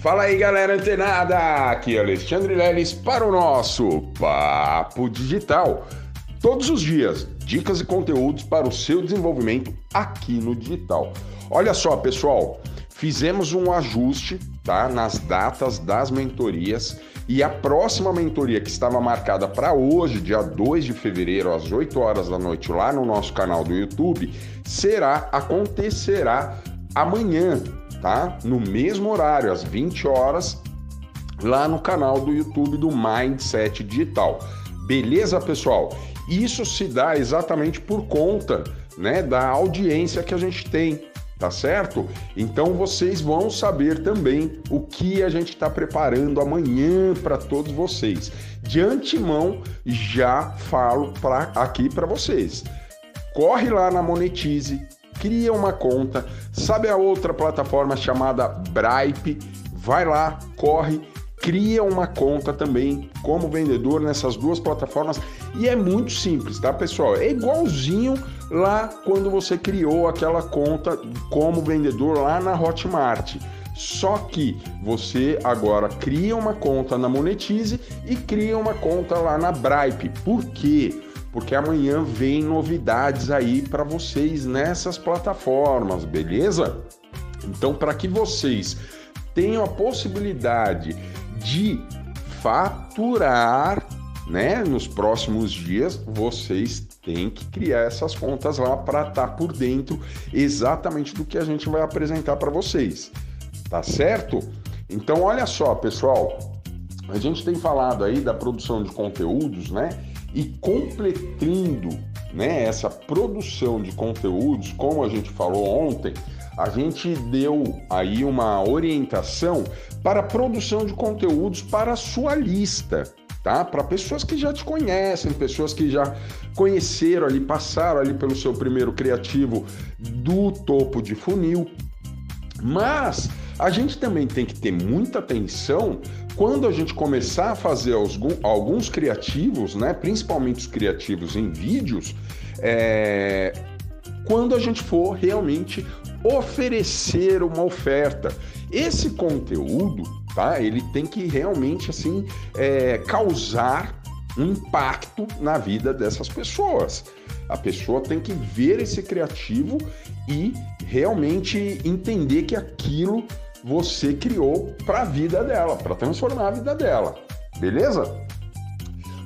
Fala aí galera antenada, aqui é Alexandre Leles para o nosso Papo Digital. Todos os dias, dicas e conteúdos para o seu desenvolvimento aqui no digital. Olha só pessoal, fizemos um ajuste tá, nas datas das mentorias e a próxima mentoria que estava marcada para hoje, dia 2 de fevereiro, às 8 horas da noite, lá no nosso canal do YouTube, será, acontecerá amanhã, tá? No mesmo horário, às 20 horas, lá no canal do YouTube do Mindset Digital. Beleza, pessoal? Isso se dá exatamente por conta, né, da audiência que a gente tem, tá certo? Então vocês vão saber também o que a gente está preparando amanhã para todos vocês. De antemão, já falo pra, aqui para vocês. Corre lá na Monetize, cria uma conta. Sabe a outra plataforma chamada Bripe? Vai lá, corre, cria uma conta também como vendedor nessas duas plataformas e é muito simples, tá, pessoal? É igualzinho lá quando você criou aquela conta como vendedor lá na Hotmart. Só que você agora cria uma conta na Monetize e cria uma conta lá na Bripe. Por quê? Porque amanhã vem novidades aí para vocês nessas plataformas, beleza? Então, para que vocês tenham a possibilidade de faturar, né, nos próximos dias, vocês têm que criar essas contas lá para estar tá por dentro exatamente do que a gente vai apresentar para vocês. Tá certo? Então, olha só, pessoal, a gente tem falado aí da produção de conteúdos, né? E completando né, essa produção de conteúdos, como a gente falou ontem, a gente deu aí uma orientação para a produção de conteúdos para a sua lista, tá? Para pessoas que já te conhecem, pessoas que já conheceram ali, passaram ali pelo seu primeiro criativo do topo de funil. Mas a gente também tem que ter muita atenção quando a gente começar a fazer alguns criativos, né, principalmente os criativos em vídeos, é, quando a gente for realmente oferecer uma oferta. Esse conteúdo, tá? Ele tem que realmente assim é, causar um impacto na vida dessas pessoas. A pessoa tem que ver esse criativo e realmente entender que aquilo você criou para a vida dela, para transformar a vida dela. Beleza?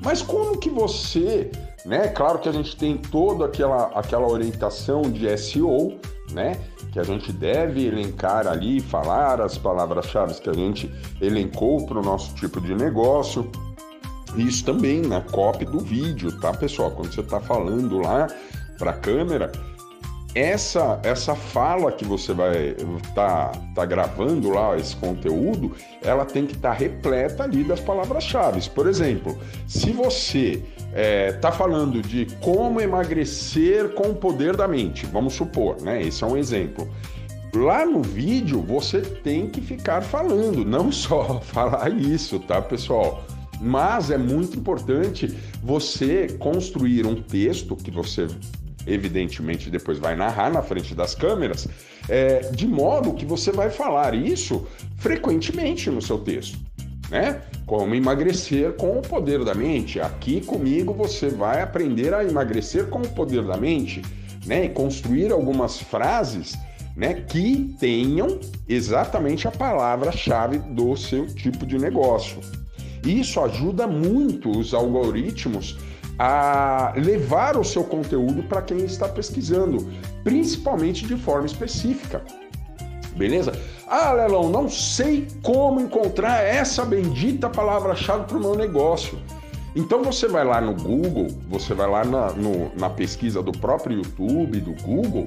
Mas como que você, né? Claro que a gente tem toda aquela, aquela orientação de SEO, né? Que a gente deve elencar ali, falar as palavras-chave que a gente elencou para o nosso tipo de negócio. Isso também na copy do vídeo, tá, pessoal? Quando você está falando lá para a câmera, essa essa fala que você vai tá, tá gravando lá esse conteúdo, ela tem que estar tá repleta ali das palavras-chave. Por exemplo, se você é, tá falando de como emagrecer com o poder da mente, vamos supor, né? Esse é um exemplo. Lá no vídeo você tem que ficar falando, não só falar isso, tá, pessoal? Mas é muito importante você construir um texto que você evidentemente depois vai narrar na frente das câmeras, é, de modo que você vai falar isso frequentemente no seu texto. Né? Como emagrecer com o poder da mente. Aqui comigo você vai aprender a emagrecer com o poder da mente, né? E construir algumas frases, né, que tenham exatamente a palavra-chave do seu tipo de negócio. Isso ajuda muito os algoritmos a levar o seu conteúdo para quem está pesquisando, principalmente de forma específica. Beleza? Ah, Lelão, não sei como encontrar essa bendita palavra-chave para o meu negócio. Então você vai lá no Google, você vai lá na, no, na pesquisa do próprio YouTube, do Google,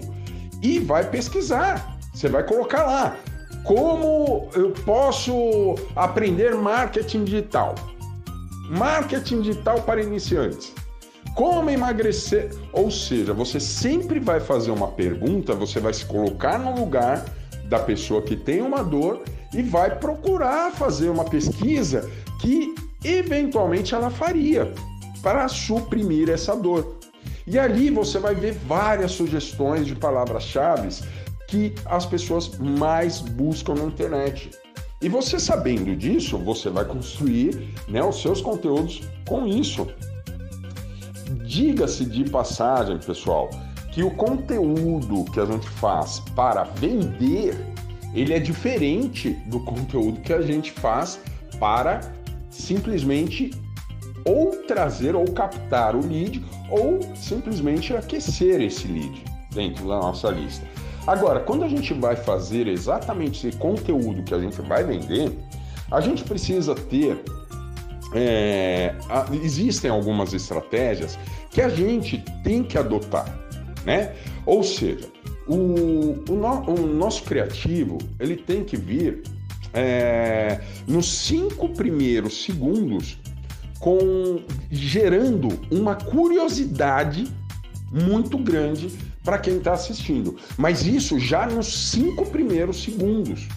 e vai pesquisar. Você vai colocar lá como eu posso aprender marketing digital. Marketing digital para iniciantes. Como emagrecer? Ou seja, você sempre vai fazer uma pergunta, você vai se colocar no lugar da pessoa que tem uma dor e vai procurar fazer uma pesquisa que eventualmente ela faria para suprimir essa dor. E ali você vai ver várias sugestões de palavras-chave que as pessoas mais buscam na internet. E você sabendo disso, você vai construir né, os seus conteúdos com isso. Diga-se de passagem, pessoal, que o conteúdo que a gente faz para vender, ele é diferente do conteúdo que a gente faz para simplesmente ou trazer ou captar o lead ou simplesmente aquecer esse lead dentro da nossa lista. Agora, quando a gente vai fazer exatamente esse conteúdo que a gente vai vender, a gente precisa ter. É, existem algumas estratégias que a gente tem que adotar, né? Ou seja, o, o, no, o nosso criativo ele tem que vir é, nos cinco primeiros segundos com gerando uma curiosidade muito grande para quem está assistindo. Mas isso já nos cinco primeiros segundos.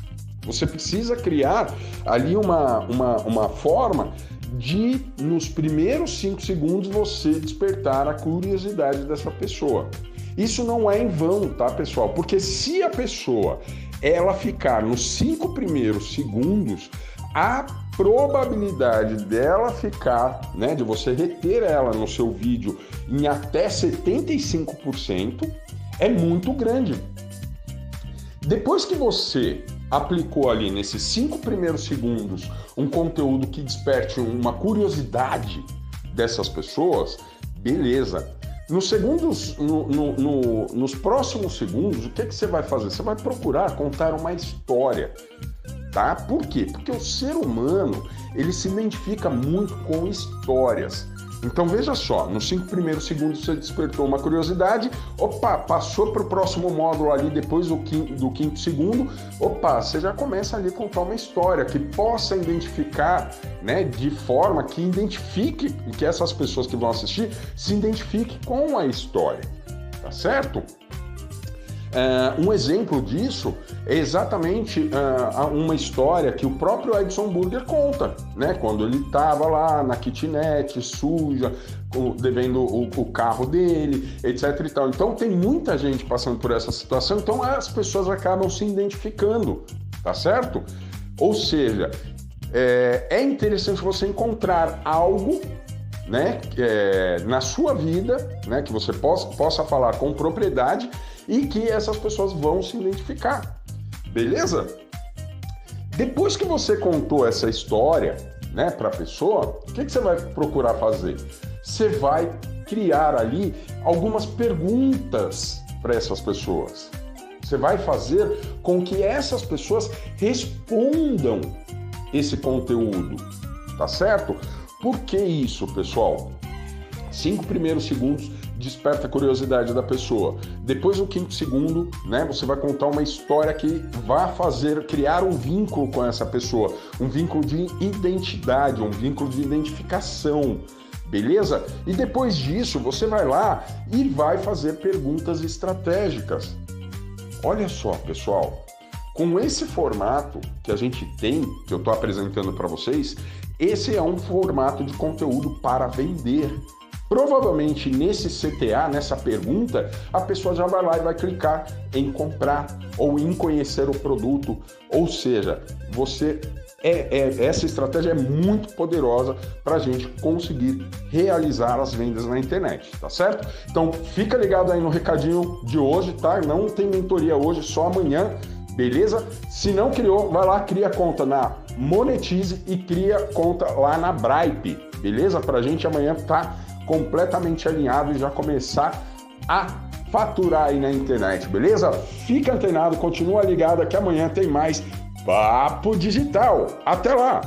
Você precisa criar ali uma, uma, uma forma de, nos primeiros cinco segundos, você despertar a curiosidade dessa pessoa. Isso não é em vão, tá, pessoal? Porque se a pessoa ela ficar nos cinco primeiros segundos, a probabilidade dela ficar, né, de você reter ela no seu vídeo em até 75% é muito grande. Depois que você aplicou ali nesses cinco primeiros segundos um conteúdo que desperte uma curiosidade dessas pessoas, beleza. Nos segundos, no, no, no, nos próximos segundos, o que, é que você vai fazer? Você vai procurar contar uma história tá? Por quê? Porque o ser humano ele se identifica muito com histórias. Então veja só, nos cinco primeiros segundos você despertou uma curiosidade, opa, passou para o próximo módulo ali depois do quinto, do quinto segundo, opa, você já começa ali a contar uma história que possa identificar, né, de forma que identifique, que essas pessoas que vão assistir se identifiquem com a história, tá certo? Uh, um exemplo disso é exatamente uh, uma história que o próprio Edson Burger conta, né? Quando ele estava lá na kitnet, suja, devendo o, o, carro dele, etc e tal. Então tem muita gente passando por essa situação, então as pessoas acabam se identificando, tá certo? Ou seja, é, é interessante você encontrar algo né, é, na sua vida, né, que você possa, possa falar com propriedade e que essas pessoas vão se identificar. Beleza? Depois que você contou essa história, né, para a pessoa, o que, que você vai procurar fazer? Você vai criar ali algumas perguntas para essas pessoas. Você vai fazer com que essas pessoas respondam esse conteúdo, tá certo? Por que isso, pessoal? Cinco primeiros segundos desperta a curiosidade da pessoa. Depois no quinto segundo, né, você vai contar uma história que vai fazer criar um vínculo com essa pessoa, um vínculo de identidade, um vínculo de identificação. Beleza? E depois disso, você vai lá e vai fazer perguntas estratégicas. Olha só, pessoal, com esse formato que a gente tem, que eu estou apresentando para vocês, esse é um formato de conteúdo para vender. Provavelmente nesse CTA, nessa pergunta, a pessoa já vai lá e vai clicar em comprar ou em conhecer o produto. Ou seja, você é, é, essa estratégia é muito poderosa para a gente conseguir realizar as vendas na internet, tá certo? Então fica ligado aí no recadinho de hoje, tá? Não tem mentoria hoje, só amanhã, beleza? Se não criou, vai lá, cria conta na Monetize e cria conta lá na Bripe, beleza? Para a gente amanhã tá completamente alinhado e já começar a faturar aí na internet, beleza? Fica antenado, continua ligado que amanhã tem mais Papo Digital. Até lá!